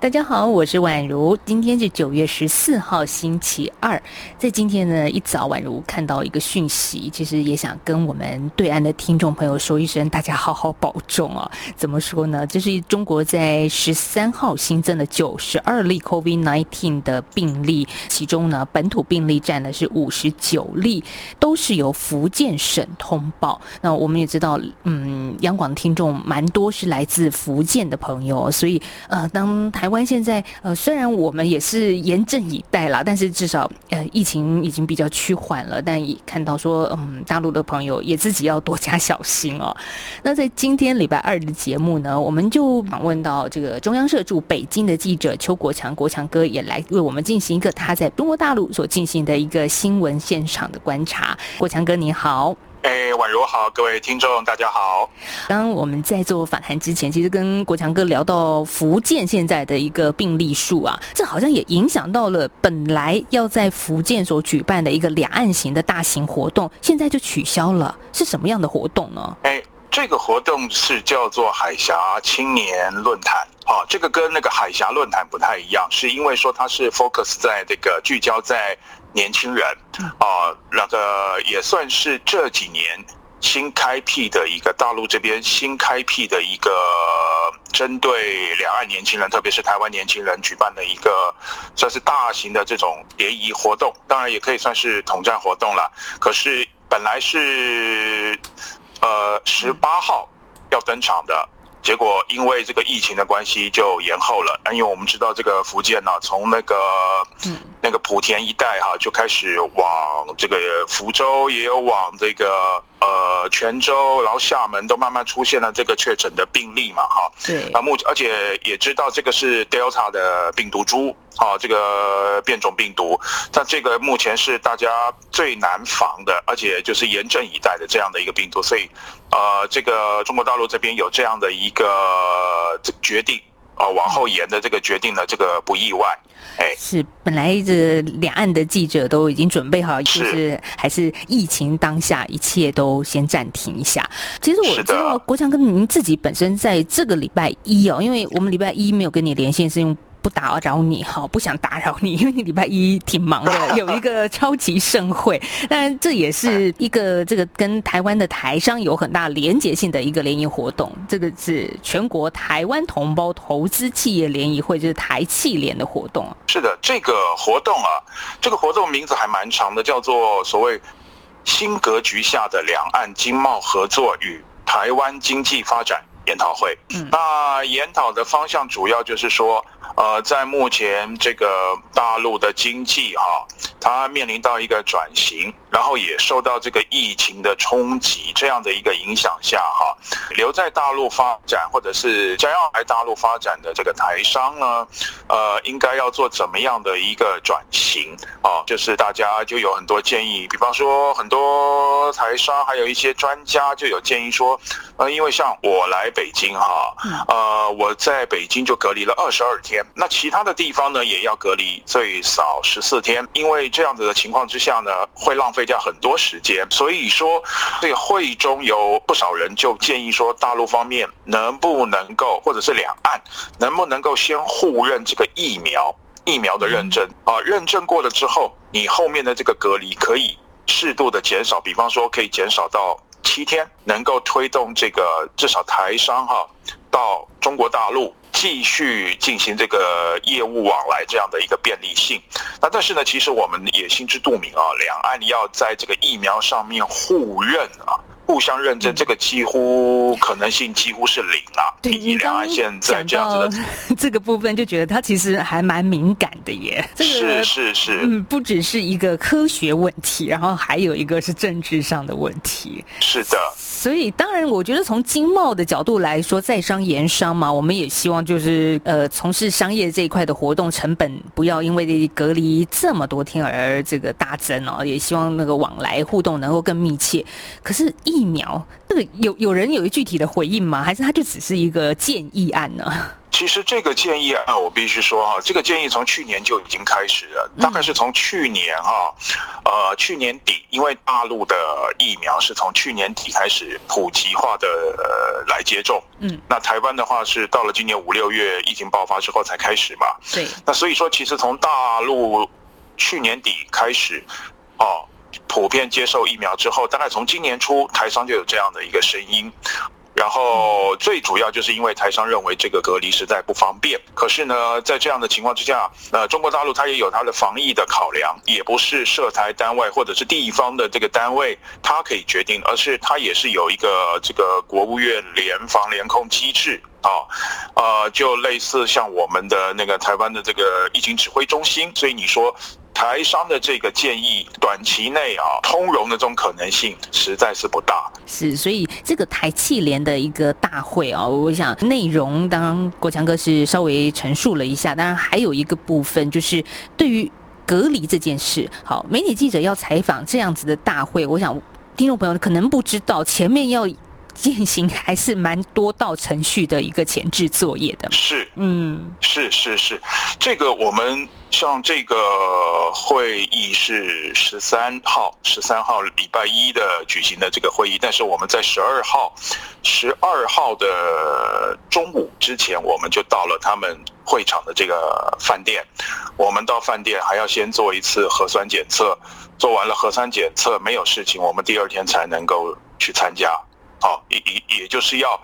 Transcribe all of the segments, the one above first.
大家好，我是宛如。今天是九月十四号，星期二。在今天呢，一早宛如看到一个讯息，其实也想跟我们对岸的听众朋友说一声，大家好好保重啊。怎么说呢？这是中国在十三号新增的九十二例 COVID-19 的病例，其中呢，本土病例占的是五十九例，都是由福建省通报。那我们也知道，嗯，央广的听众蛮多是来自福建的朋友，所以呃，当台。湾现在呃，虽然我们也是严阵以待啦，但是至少呃，疫情已经比较趋缓了。但也看到说，嗯，大陆的朋友也自己要多加小心哦。那在今天礼拜二的节目呢，我们就访问到这个中央社驻北京的记者邱国强，国强哥也来为我们进行一个他在中国大陆所进行的一个新闻现场的观察。国强哥你好。哎，宛如好，各位听众大家好。刚刚我们在做访谈之前，其实跟国强哥聊到福建现在的一个病例数啊，这好像也影响到了本来要在福建所举办的一个两岸型的大型活动，现在就取消了。是什么样的活动呢？哎，这个活动是叫做海峡青年论坛。啊，这个跟那个海峡论坛不太一样，是因为说它是 focus 在这个聚焦在。年轻人啊，那个也算是这几年新开辟的一个大陆这边新开辟的一个针对两岸年轻人，特别是台湾年轻人举办的一个算是大型的这种联谊活动，当然也可以算是统战活动了。可是本来是呃十八号要登场的。结果因为这个疫情的关系就延后了，因为我们知道这个福建呢、啊，从那个那个莆田一带哈、啊、就开始往这个福州，也有往这个。呃，泉州，然后厦门都慢慢出现了这个确诊的病例嘛，哈，对，啊，目而且也知道这个是 Delta 的病毒株，啊，这个变种病毒，但这个目前是大家最难防的，而且就是严阵以待的这样的一个病毒，所以，呃，这个中国大陆这边有这样的一个这决定。啊，往后延的这个决定呢，这个不意外。哎，是本来这两岸的记者都已经准备好，就是还是疫情当下，一切都先暂停一下。其实我知道国强跟您自己本身在这个礼拜一哦，因为我们礼拜一没有跟你连线，是用。不打扰你哈，不想打扰你，因为你礼拜一挺忙的，有一个超级盛会。但这也是一个这个跟台湾的台商有很大连结性的一个联谊活动。这个是全国台湾同胞投资企业联谊会，就是台企联的活动。是的，这个活动啊，这个活动名字还蛮长的，叫做所谓新格局下的两岸经贸合作与台湾经济发展研讨会。嗯，那研讨的方向主要就是说。呃，在目前这个大陆的经济哈，它面临到一个转型，然后也受到这个疫情的冲击这样的一个影响下哈，留在大陆发展或者是将要来大陆发展的这个台商呢，呃，应该要做怎么样的一个转型啊？就是大家就有很多建议，比方说很多台商还有一些专家就有建议说，呃，因为像我来北京哈，呃，我在北京就隔离了二十二天。那其他的地方呢，也要隔离最少十四天，因为这样子的情况之下呢，会浪费掉很多时间。所以说，这个会议中有不少人就建议说，大陆方面能不能够，或者是两岸能不能够先互认这个疫苗，疫苗的认证啊，认证过了之后，你后面的这个隔离可以适度的减少，比方说可以减少到七天，能够推动这个至少台商哈到中国大陆。继续进行这个业务往来这样的一个便利性，那但是呢，其实我们也心知肚明啊，两岸要在这个疫苗上面互认啊。互相认证，这个几乎可能性几乎是零了！对，你两岸现在这样子的 这个部分，就觉得它其实还蛮敏感的耶。是是是，嗯，不只是一个科学问题，然后还有一个是政治上的问题。是的，所以当然，我觉得从经贸的角度来说，在商言商嘛，我们也希望就是呃，从事商业这一块的活动成本不要因为隔离这么多天而这个大增哦，也希望那个往来互动能够更密切。可是疫疫苗，这个有有人有一具体的回应吗？还是它就只是一个建议案呢？其实这个建议案，我必须说哈，这个建议从去年就已经开始了，大概是从去年哈，呃，去年底，因为大陆的疫苗是从去年底开始普及化的呃来接种，嗯，那台湾的话是到了今年五六月疫情爆发之后才开始嘛，对，那所以说其实从大陆去年底开始，哦，普遍接受疫苗之后，大概从今年初台商就有这样的一个声音。然后最主要就是因为台商认为这个隔离实在不方便，可是呢，在这样的情况之下，呃，中国大陆它也有它的防疫的考量，也不是涉台单位或者是地方的这个单位它可以决定，而是它也是有一个这个国务院联防联控机制啊，呃，就类似像我们的那个台湾的这个疫情指挥中心，所以你说。台商的这个建议，短期内啊通融的这种可能性实在是不大。是，所以这个台企联的一个大会啊，我想内容当国强哥是稍微陈述了一下，当然还有一个部分就是对于隔离这件事，好，媒体记者要采访这样子的大会，我想听众朋友可能不知道前面要。进行还是蛮多道程序的一个前置作业的，是，嗯，是是是，这个我们像这个会议是十三号，十三号礼拜一的举行的这个会议，但是我们在十二号，十二号的中午之前，我们就到了他们会场的这个饭店，我们到饭店还要先做一次核酸检测，做完了核酸检测没有事情，我们第二天才能够去参加。好，也也也就是要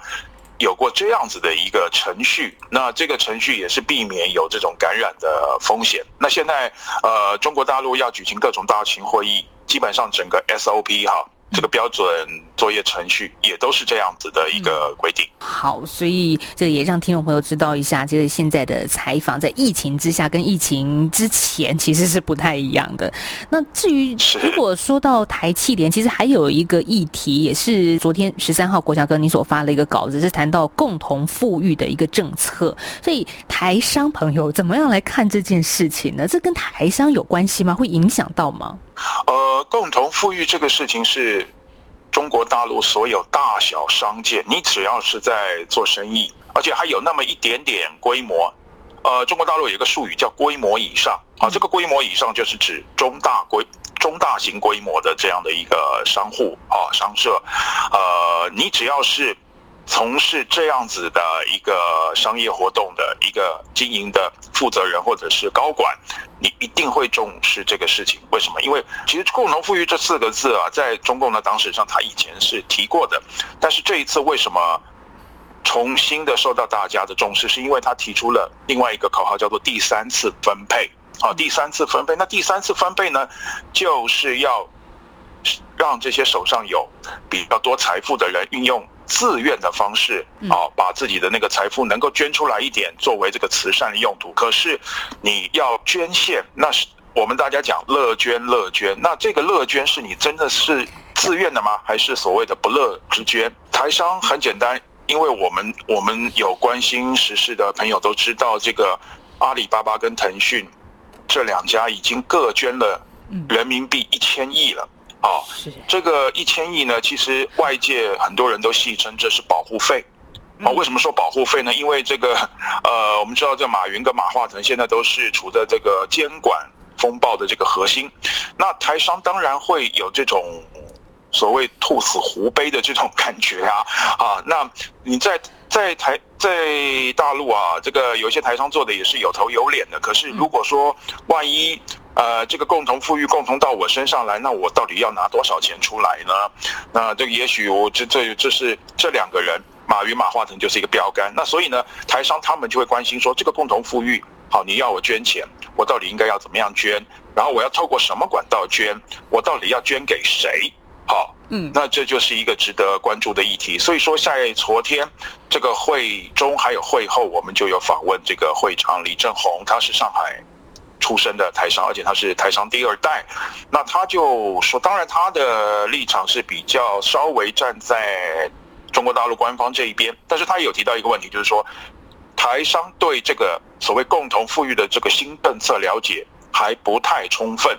有过这样子的一个程序，那这个程序也是避免有这种感染的风险。那现在呃，中国大陆要举行各种大型会议，基本上整个 SOP 哈。这个标准作业程序也都是这样子的一个规定。嗯。好，所以这个也让听众朋友知道一下，就是现在的采访在疫情之下跟疫情之前其实是不太一样的。那至于如果说到台气联，其实还有一个议题，也是昨天十三号国强哥你所发了一个稿子，是谈到共同富裕的一个政策。所以台商朋友怎么样来看这件事情呢？这跟台商有关系吗？会影响到吗？呃，共同富裕这个事情是中国大陆所有大小商界，你只要是在做生意，而且还有那么一点点规模，呃，中国大陆有一个术语叫规模以上啊，这个规模以上就是指中大规、中大型规模的这样的一个商户啊、商社，呃，你只要是。从事这样子的一个商业活动的一个经营的负责人或者是高管，你一定会重视这个事情。为什么？因为其实“共同富裕”这四个字啊，在中共的党史上，他以前是提过的。但是这一次为什么重新的受到大家的重视？是因为他提出了另外一个口号，叫做“第三次分配”。啊，第三次分配。那第三次分配呢，就是要让这些手上有比较多财富的人运用。自愿的方式啊，把自己的那个财富能够捐出来一点，作为这个慈善的用途。可是你要捐献，那是我们大家讲乐捐乐捐。那这个乐捐是你真的是自愿的吗？还是所谓的不乐之捐？台商很简单，因为我们我们有关心时事的朋友都知道，这个阿里巴巴跟腾讯这两家已经各捐了人民币一千亿了。啊，这个一千亿呢，其实外界很多人都戏称这是保护费。啊，为什么说保护费呢？因为这个，呃，我们知道这马云跟马化腾现在都是处在这个监管风暴的这个核心。那台商当然会有这种所谓兔死狐悲的这种感觉啊。啊，那你在在台在大陆啊，这个有些台商做的也是有头有脸的。可是如果说万一，呃，这个共同富裕共同到我身上来，那我到底要拿多少钱出来呢？那这也许我这这这是这两个人，马云、马化腾就是一个标杆。那所以呢，台商他们就会关心说，这个共同富裕，好，你要我捐钱，我到底应该要怎么样捐？然后我要透过什么管道捐？我到底要捐给谁？好，嗯，那这就是一个值得关注的议题。所以说，在昨天这个会中还有会后，我们就有访问这个会长李正宏，他是上海。出身的台商，而且他是台商第二代，那他就说，当然他的立场是比较稍微站在中国大陆官方这一边，但是他有提到一个问题，就是说台商对这个所谓共同富裕的这个新政策了解还不太充分。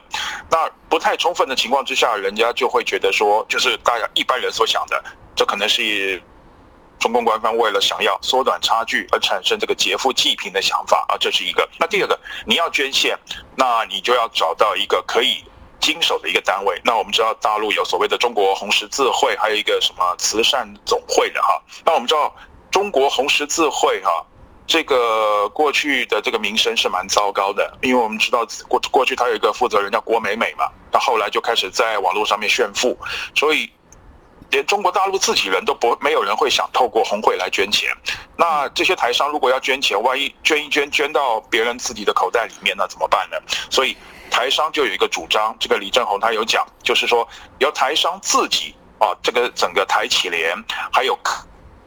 那不太充分的情况之下，人家就会觉得说，就是大家一般人所想的，这可能是中共官方为了想要缩短差距而产生这个劫富济贫的想法啊，这是一个。那第二个，你要捐献，那你就要找到一个可以经手的一个单位。那我们知道大陆有所谓的中国红十字会，还有一个什么慈善总会的哈。那我们知道中国红十字会哈。这个过去的这个名声是蛮糟糕的，因为我们知道过过去他有一个负责人叫郭美美嘛，那后来就开始在网络上面炫富，所以连中国大陆自己人都不没有人会想透过红会来捐钱。那这些台商如果要捐钱，万一捐一捐捐到别人自己的口袋里面，那怎么办呢？所以台商就有一个主张，这个李正宏他有讲，就是说由台商自己啊，这个整个台企联还有。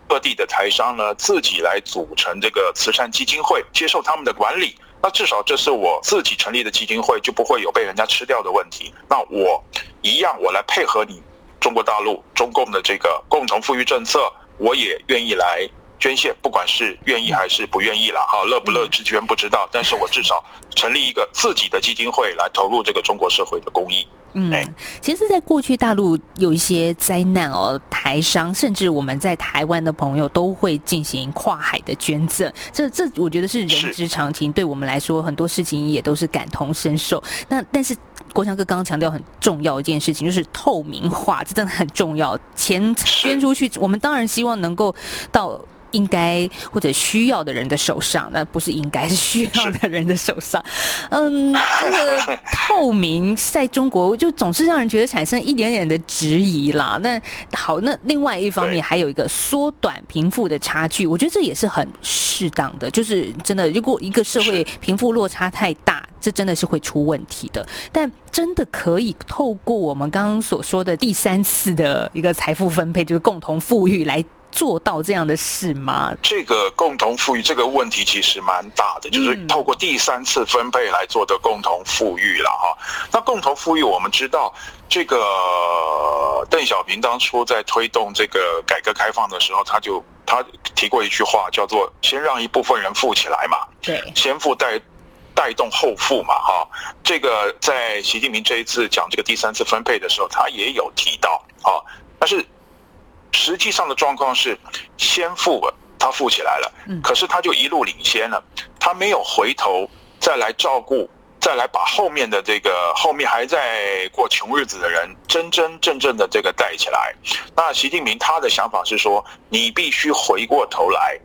各地的台商呢，自己来组成这个慈善基金会，接受他们的管理。那至少这是我自己成立的基金会，就不会有被人家吃掉的问题。那我一样，我来配合你中国大陆中共的这个共同富裕政策，我也愿意来捐献，不管是愿意还是不愿意了，哈，乐不乐之捐不知道，但是我至少成立一个自己的基金会来投入这个中国社会的公益。嗯，其实，在过去大陆有一些灾难哦，台商甚至我们在台湾的朋友都会进行跨海的捐赠，这这我觉得是人之常情。对我们来说，很多事情也都是感同身受。那但是郭强哥刚刚强调很重要一件事情，就是透明化，这真的很重要。钱捐出去，我们当然希望能够到。应该或者需要的人的手上，那不是应该是需要的人的手上。嗯，这个透明在中国就总是让人觉得产生一点点的质疑啦。那好，那另外一方面还有一个缩短贫富的差距，我觉得这也是很适当的。就是真的，如果一个社会贫富落差太大，这真的是会出问题的。但真的可以透过我们刚刚所说的第三次的一个财富分配，就是共同富裕来。做到这样的事吗？这个共同富裕这个问题其实蛮大的，就是透过第三次分配来做的共同富裕了哈。那共同富裕，我们知道这个邓小平当初在推动这个改革开放的时候，他就他提过一句话，叫做“先让一部分人富起来嘛”，对，先富带带动后富嘛，哈。这个在习近平这一次讲这个第三次分配的时候，他也有提到啊，但是。实际上的状况是，先富了，他富起来了，可是他就一路领先了，他没有回头再来照顾，再来把后面的这个后面还在过穷日子的人真真正正的这个带起来。那习近平他的想法是说，你必须回过头来，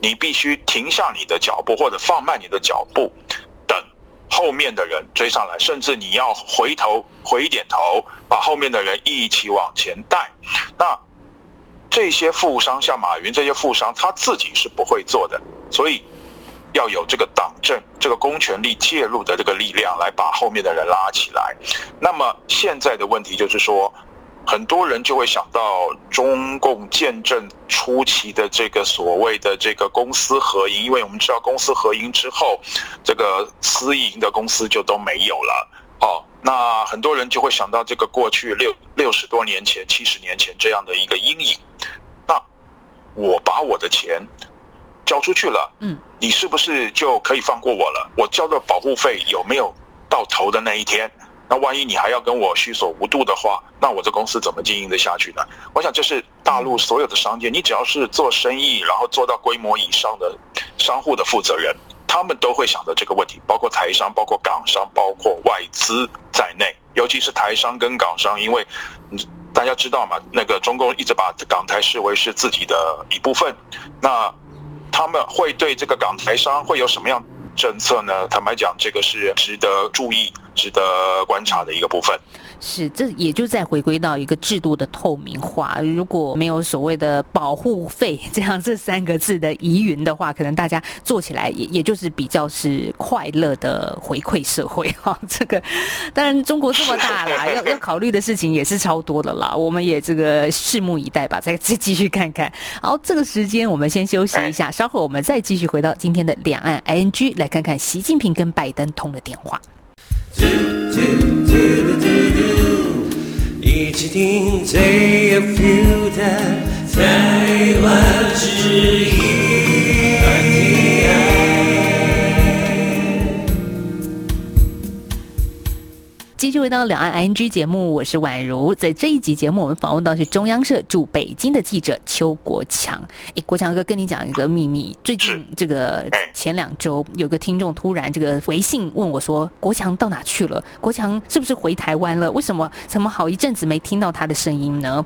你必须停下你的脚步或者放慢你的脚步，等后面的人追上来，甚至你要回头回一点头，把后面的人一起往前带。那这些富商像马云这些富商，他自己是不会做的，所以要有这个党政、这个公权力介入的这个力量来把后面的人拉起来。那么现在的问题就是说，很多人就会想到中共建政初期的这个所谓的这个公私合营，因为我们知道公私合营之后，这个私营的公司就都没有了。哦，那很多人就会想到这个过去六六十多年前、七十年前这样的一个阴影。那我把我的钱交出去了，嗯，你是不是就可以放过我了？我交的保护费有没有到头的那一天？那万一你还要跟我虚索无度的话，那我这公司怎么经营得下去呢？我想这是大陆所有的商界，你只要是做生意，然后做到规模以上的商户的负责人，他们都会想到这个问题，包括台商、包括港商、包括外资在内，尤其是台商跟港商，因为。大家知道嘛？那个中共一直把港台视为是自己的一部分，那他们会对这个港台商会有什么样政策呢？坦白讲，这个是值得注意、值得观察的一个部分。是，这也就再回归到一个制度的透明化。如果没有所谓的保护费这样这三个字的疑云的话，可能大家做起来也也就是比较是快乐的回馈社会哈。这个当然中国这么大啦，要要考虑的事情也是超多的啦。我们也这个拭目以待吧，再再继续看看。好，这个时间我们先休息一下，稍后我们再继续回到今天的两岸 ING，来看看习近平跟拜登通的电话。一起听最有 feel 的台湾之音。回到两岸 ING 节目，我是宛如。在这一集节目，我们访问到是中央社驻北京的记者邱国强。诶，国强哥跟你讲一个秘密，最近这个前两周，有个听众突然这个微信问我说：“国强到哪去了？国强是不是回台湾了？为什么怎么好一阵子没听到他的声音呢？”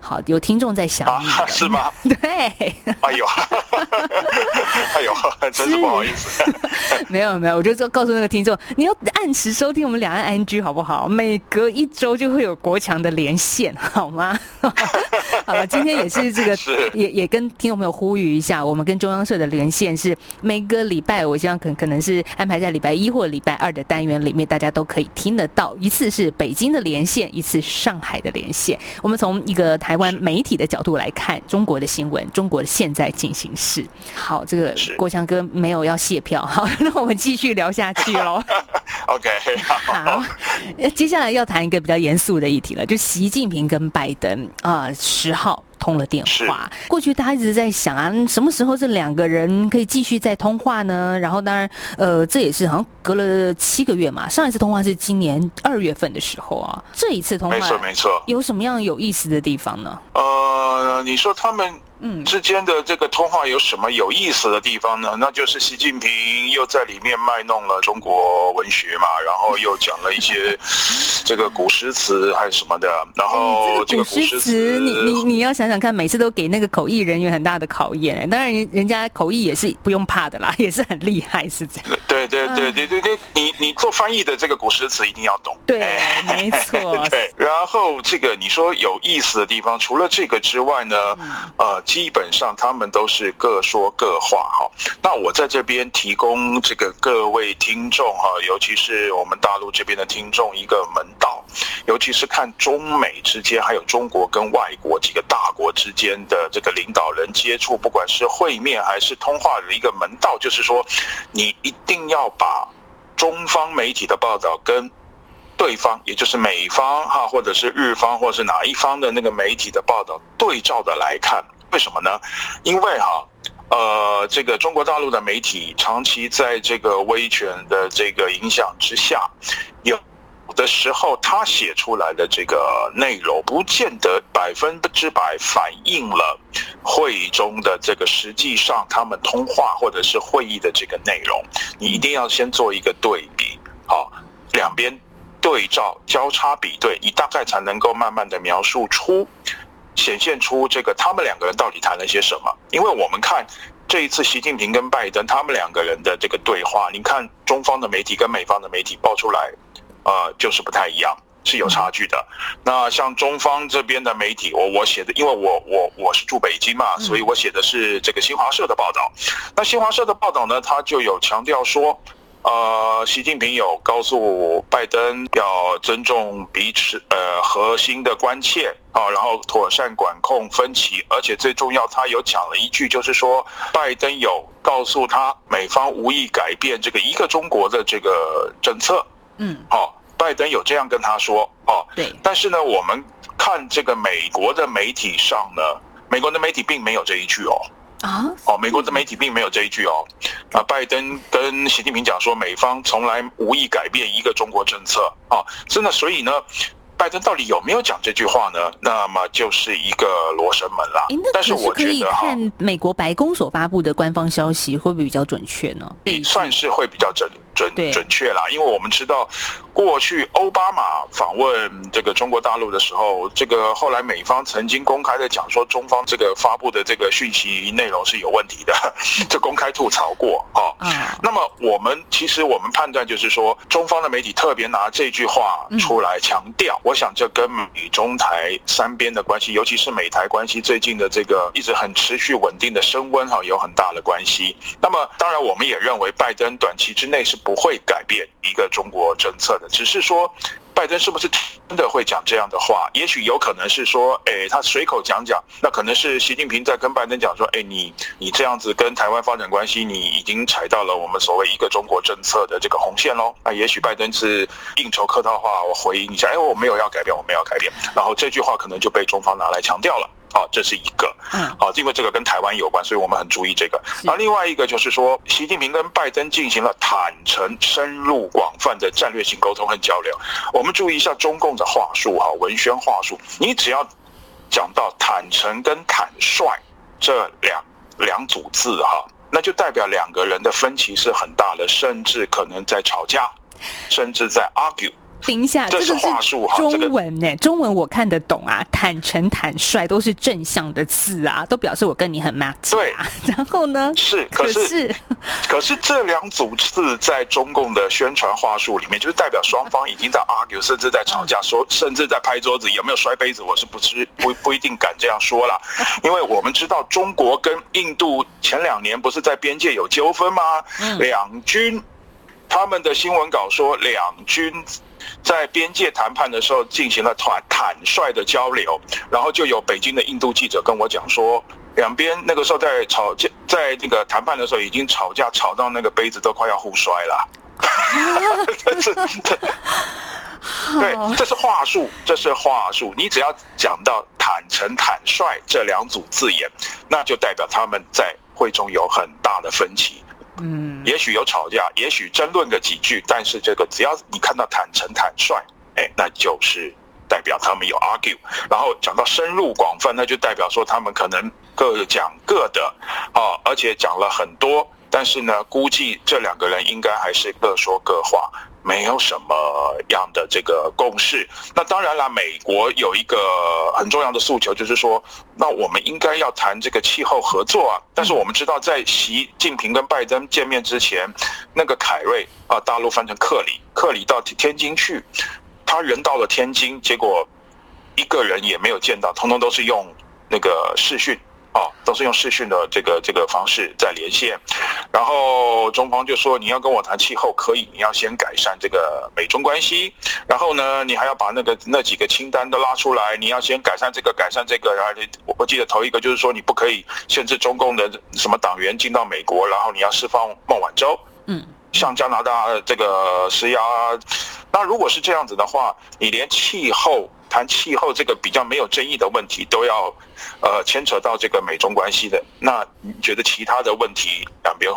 好，有听众在想你、啊，是吗？对。哎呦，哎呦，真是不好意思。没有没有，我就说告诉那个听众，你要按时收听我们两岸 ING 好不好？每隔一周就会有国强的连线，好吗？好了，今天也是这个，也也跟听众朋友呼吁一下，我们跟中央社的连线是每个礼拜，我希望可可能是安排在礼拜一或礼拜二的单元里面，大家都可以听得到。一次是北京的连线，一次上海的连线。我们从一个台湾媒体的角度来看中国的新闻，中国的现在进行式。好，这个国强哥没有要卸票，好，那我们继续聊下去喽。OK，好，接下来要谈一个比较严肃的议题了，就习近平跟拜登啊，十号。通了电话，过去大家一直在想啊，什么时候这两个人可以继续再通话呢？然后当然，呃，这也是好像隔了七个月嘛。上一次通话是今年二月份的时候啊，这一次通话没错没错，有什么样有意思的地方呢？呃，你说他们。嗯，之间的这个通话有什么有意思的地方呢？那就是习近平又在里面卖弄了中国文学嘛，然后又讲了一些 这个古诗词还是什么的。然后这个古诗词，你你你要想想看，每次都给那个口译人员很大的考验。当然，人人家口译也是不用怕的啦，也是很厉害，是这样。对对对对对对，你你做翻译的这个古诗词一定要懂。对，没错。对，然后这个你说有意思的地方，除了这个之外呢，呃。基本上他们都是各说各话哈。那我在这边提供这个各位听众哈，尤其是我们大陆这边的听众一个门道，尤其是看中美之间，还有中国跟外国几个大国之间的这个领导人接触，不管是会面还是通话的一个门道，就是说，你一定要把中方媒体的报道跟对方，也就是美方哈，或者是日方，或者是哪一方的那个媒体的报道对照的来看。为什么呢？因为哈，呃，这个中国大陆的媒体长期在这个威权的这个影响之下，有的时候他写出来的这个内容，不见得百分之百反映了会议中的这个实际上他们通话或者是会议的这个内容。你一定要先做一个对比，好，两边对照交叉比对，你大概才能够慢慢的描述出。显现出这个他们两个人到底谈了些什么？因为我们看这一次习近平跟拜登他们两个人的这个对话，你看中方的媒体跟美方的媒体报出来，呃，就是不太一样，是有差距的。那像中方这边的媒体，我我写的，因为我我我是住北京嘛，所以我写的是这个新华社的报道。那新华社的报道呢，他就有强调说。呃，习近平有告诉拜登要尊重彼此呃核心的关切啊，然后妥善管控分歧，而且最重要，他有讲了一句，就是说拜登有告诉他，美方无意改变这个一个中国的这个政策。嗯，好，拜登有这样跟他说哦。对。但是呢，我们看这个美国的媒体上呢，美国的媒体并没有这一句哦。啊，哦，美国的媒体并没有这一句哦。啊，拜登跟习近平讲说，美方从来无意改变一个中国政策啊，真的，所以呢。拜登到底有没有讲这句话呢？那么就是一个罗生门了。但是我觉得哈，看美国白宫所发布的官方消息会不会比较准确呢？算是会比较准准准确啦，因为我们知道过去奥巴马访问这个中国大陆的时候，这个后来美方曾经公开的讲说，中方这个发布的这个讯息内容是有问题的，就公开吐槽过啊。那么我们其实我们判断就是说，中方的媒体特别拿这句话出来强调。我想这跟美中台三边的关系，尤其是美台关系最近的这个一直很持续稳定的升温哈，有很大的关系。那么当然，我们也认为拜登短期之内是不会改变一个中国政策的，只是说。拜登是不是真的会讲这样的话？也许有可能是说，哎，他随口讲讲，那可能是习近平在跟拜登讲说，哎，你你这样子跟台湾发展关系，你已经踩到了我们所谓一个中国政策的这个红线喽。那也许拜登是应酬客套话，我回应一下，哎，我没有要改变，我没有要改变。然后这句话可能就被中方拿来强调了。好，这是一个。嗯，好，因为这个跟台湾有关，所以我们很注意这个。那另外一个就是说，习近平跟拜登进行了坦诚、深入、广泛的战略性沟通和交流。我们注意一下中共的话术哈，文宣话术，你只要讲到坦诚跟坦率这两两组字哈，那就代表两个人的分歧是很大的，甚至可能在吵架，甚至在 argue。等一下，这是话术哈，中文呢？中文我看得懂啊，坦诚、坦率都是正向的字啊，都表示我跟你很 match。对，然后呢？是，可是，可是，这两组字在中共的宣传话术里面，就是代表双方已经在 argue，甚至在吵架，说甚至在拍桌子，有没有摔杯子？我是不知不不一定敢这样说了，因为我们知道中国跟印度前两年不是在边界有纠纷吗？两军他们的新闻稿说两军。在边界谈判的时候进行了坦坦率的交流，然后就有北京的印度记者跟我讲说，两边那个时候在吵架，在那个谈判的时候已经吵架吵到那个杯子都快要互摔了。这是这，对，这是话术，这是话术。你只要讲到坦诚、坦率这两组字眼，那就代表他们在会中有很大的分歧。嗯，也许有吵架，也许争论个几句，但是这个只要你看到坦诚坦率，哎，那就是代表他们有 argue。然后讲到深入广泛，那就代表说他们可能各讲各的，啊，而且讲了很多，但是呢，估计这两个人应该还是各说各话。没有什么样的这个共识。那当然了，美国有一个很重要的诉求，就是说，那我们应该要谈这个气候合作啊。但是我们知道，在习近平跟拜登见面之前，那个凯瑞啊，大陆翻成克里，克里到天津去，他人到了天津，结果一个人也没有见到，通通都是用那个视讯。哦，都是用视讯的这个这个方式在连线，然后中方就说，你要跟我谈气候可以，你要先改善这个美中关系，然后呢，你还要把那个那几个清单都拉出来，你要先改善这个改善这个，然后我我记得头一个就是说你不可以限制中共的什么党员进到美国，然后你要释放孟晚舟，嗯，向加拿大这个施压，那如果是这样子的话，你连气候。谈气候这个比较没有争议的问题，都要，呃，牵扯到这个美中关系的，那你觉得其他的问题两边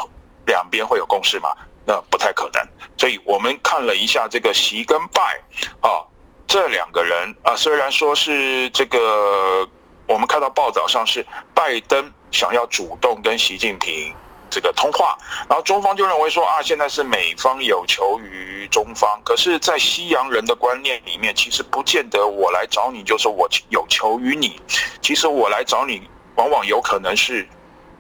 两边会有共识吗？那不太可能。所以我们看了一下这个习跟拜啊，这两个人啊，虽然说是这个，我们看到报道上是拜登想要主动跟习近平。这个通话，然后中方就认为说啊，现在是美方有求于中方，可是，在西洋人的观念里面，其实不见得我来找你就是我有求于你，其实我来找你，往往有可能是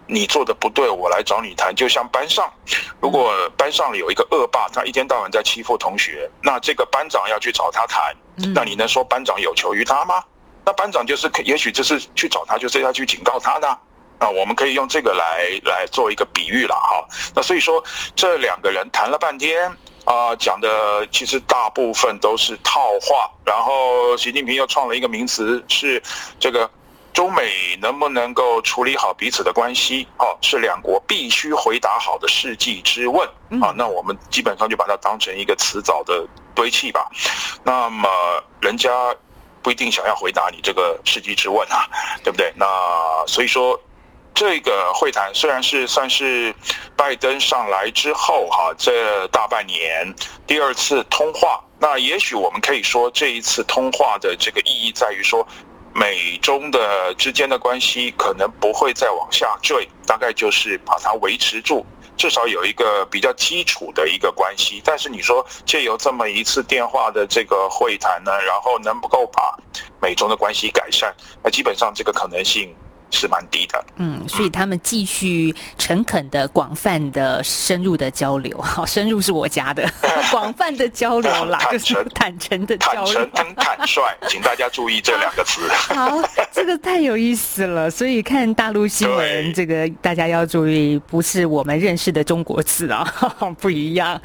你做的不对，我来找你谈。就像班上，如果班上有一个恶霸，他一天到晚在欺负同学，那这个班长要去找他谈，那你能说班长有求于他吗？那班长就是，也许就是去找他，就是要去警告他的。啊，我们可以用这个来来做一个比喻了哈。那所以说，这两个人谈了半天啊，讲的其实大部分都是套话。然后习近平又创了一个名词，是这个中美能不能够处理好彼此的关系？哦，是两国必须回答好的世纪之问啊。那我们基本上就把它当成一个辞藻的堆砌吧。那么人家不一定想要回答你这个世纪之问啊，对不对？那所以说。这个会谈虽然是算是拜登上来之后哈，这大半年第二次通话，那也许我们可以说这一次通话的这个意义在于说，美中的之间的关系可能不会再往下坠，大概就是把它维持住，至少有一个比较基础的一个关系。但是你说借由这么一次电话的这个会谈呢，然后能不够把美中的关系改善？那基本上这个可能性。是蛮低的，嗯，所以他们继续诚恳的、广泛的、深入的交流，好，深入是我家的，广泛的交流啦，坦诚、坦诚的交流，坦诚跟坦率，请大家注意这两个词。好，这个太有意思了，所以看大陆新闻，这个大家要注意，不是我们认识的中国字啊，不一样。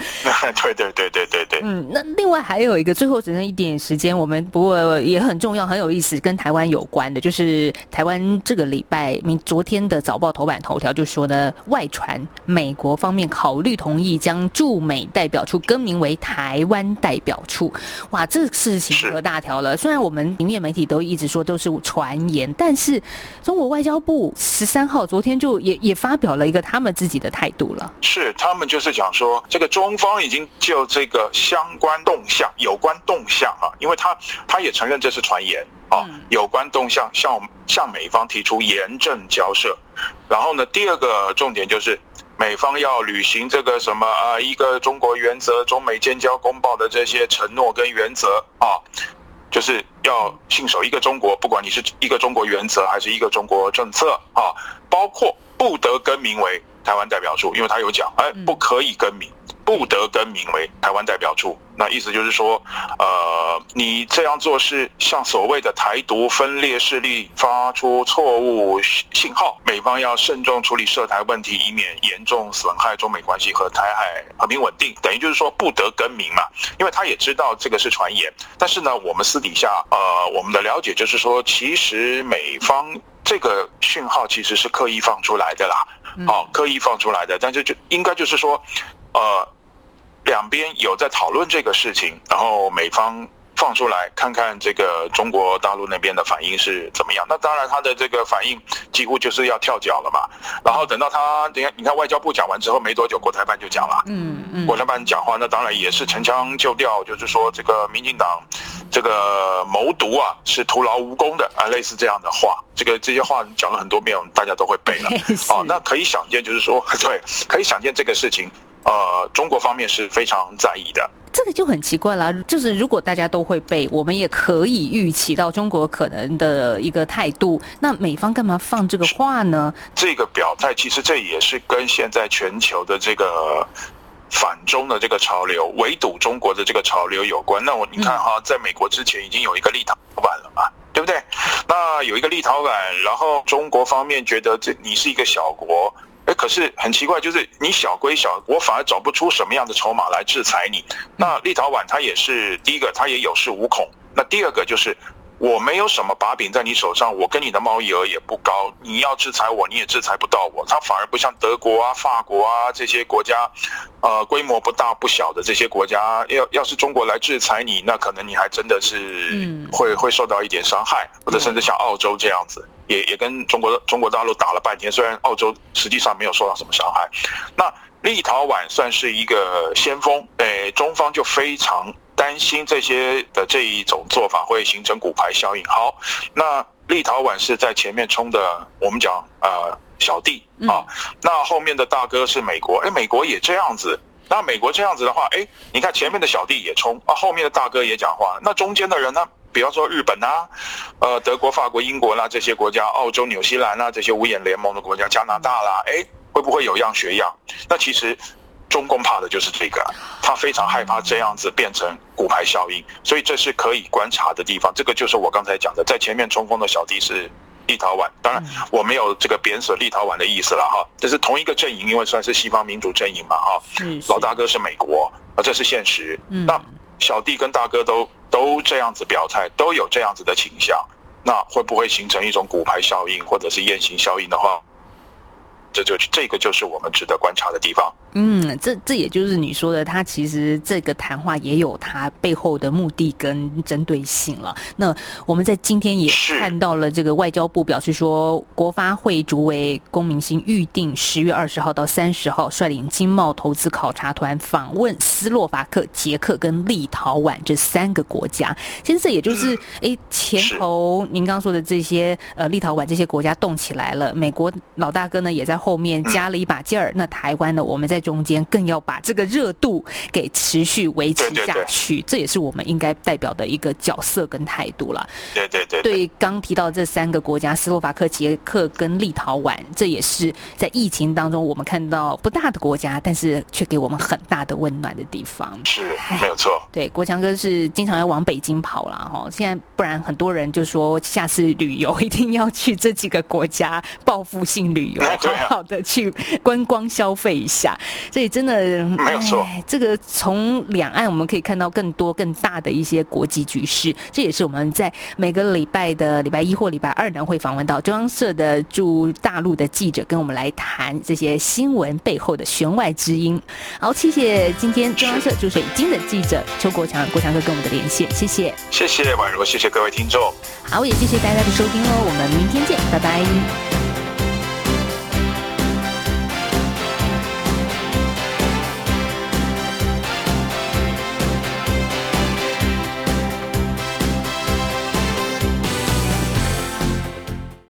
对对对对对对。嗯，那另外还有一个，最后只剩一点时间，我们不过也很重要、很有意思，跟台湾有关的，就是台湾这个。礼拜，明昨天的早报头版头条就说呢，外传美国方面考虑同意将驻美代表处更名为台湾代表处。哇，这事情可大条了。虽然我们平面媒体都一直说都是传言，但是中国外交部十三号昨天就也也发表了一个他们自己的态度了。是，他们就是讲说，这个中方已经就这个相关动向、有关动向啊，因为他他也承认这是传言。啊，有关动向向向美方提出严正交涉，然后呢，第二个重点就是美方要履行这个什么啊，一个中国原则、中美建交公报的这些承诺跟原则啊，就是要信守一个中国，不管你是一个中国原则还是一个中国政策啊，包括不得更名为台湾代表处，因为他有讲，哎，不可以更名。不得更名为台湾代表处，那意思就是说，呃，你这样做是向所谓的台独分裂势力发出错误信号，美方要慎重处理涉台问题，以免严重损害中美关系和台海和平稳定。等于就是说不得更名嘛，因为他也知道这个是传言，但是呢，我们私底下呃，我们的了解就是说，其实美方这个讯号其实是刻意放出来的啦，哦，刻意放出来的，但是就应该就是说，呃。两边有在讨论这个事情，然后美方放出来看看这个中国大陆那边的反应是怎么样。那当然，他的这个反应几乎就是要跳脚了嘛。然后等到他，你看你看外交部讲完之后没多久，国台办就讲了。嗯嗯。国台办讲话，那当然也是陈腔就调，就是说这个民进党这个谋独啊是徒劳无功的啊，类似这样的话。这个这些话讲了很多遍，大家都会背了。哦，那可以想见，就是说 对，可以想见这个事情。呃，中国方面是非常在意的，这个就很奇怪了。就是如果大家都会背，我们也可以预期到中国可能的一个态度。那美方干嘛放这个话呢？这个表态其实这也是跟现在全球的这个反中的这个潮流、围堵中国的这个潮流有关。那我你看哈，在美国之前已经有一个立陶宛了嘛，对不对？那有一个立陶宛，然后中国方面觉得这你是一个小国。哎，可是很奇怪，就是你小归小，我反而找不出什么样的筹码来制裁你。那立陶宛它也是第一个，它也有恃无恐。那第二个就是。我没有什么把柄在你手上，我跟你的贸易额也不高，你要制裁我，你也制裁不到我。它反而不像德国啊、法国啊这些国家，呃，规模不大不小的这些国家，要要是中国来制裁你，那可能你还真的是会会受到一点伤害，或者甚至像澳洲这样子，也也跟中国中国大陆打了半天，虽然澳洲实际上没有受到什么伤害。那立陶宛算是一个先锋，诶，中方就非常。担心这些的这一种做法会形成骨牌效应。好，那立陶宛是在前面冲的，我们讲呃小弟啊，那后面的大哥是美国，诶，美国也这样子。那美国这样子的话，哎，你看前面的小弟也冲啊，后面的大哥也讲话，那中间的人呢？比方说日本啊，呃，德国、法国、英国啦这些国家，澳洲、纽西兰啦这些五眼联盟的国家，加拿大啦，哎，会不会有样学样？那其实。中共怕的就是这个，他非常害怕这样子变成骨牌效应，所以这是可以观察的地方。这个就是我刚才讲的，在前面冲锋的小弟是立陶宛，当然我没有这个贬损立陶宛的意思了哈，这是同一个阵营，因为算是西方民主阵营嘛哈。老大哥是美国，啊，这是现实。那小弟跟大哥都都这样子表态，都有这样子的倾向，那会不会形成一种骨牌效应或者是雁行效应的话？这就这个就是我们值得观察的地方。嗯，这这也就是你说的，他其实这个谈话也有他背后的目的跟针对性了。那我们在今天也看到了，这个外交部表示说，国发会主委龚明鑫预定十月二十号到三十号率领经贸投资考察团访问斯洛伐克、捷克跟立陶宛这三个国家。其实这也就是，哎，前头您刚刚说的这些呃，立陶宛这些国家动起来了，美国老大哥呢也在后面加了一把劲儿。那台湾呢，我们在中间更要把这个热度给持续维持下去，这也是我们应该代表的一个角色跟态度了。对对对。对，刚提到这三个国家，斯洛伐克、捷克跟立陶宛，这也是在疫情当中我们看到不大的国家，但是却给我们很大的温暖的地方。是，没有错。对，国强哥是经常要往北京跑了哈，现在不然很多人就说下次旅游一定要去这几个国家报复性旅游，好好的去观光消费一下。所以真的没有错。这个从两岸我们可以看到更多更大的一些国际局势，这也是我们在每个礼拜的礼拜一或礼拜二呢会访问到中央社的驻大陆的记者，跟我们来谈这些新闻背后的弦外之音。好，谢谢今天中央社驻水晶的记者邱国强，国强哥跟我们的连线，谢谢，谢谢宛如，谢谢各位听众。好，也谢谢大家的收听哦，我们明天见，拜拜。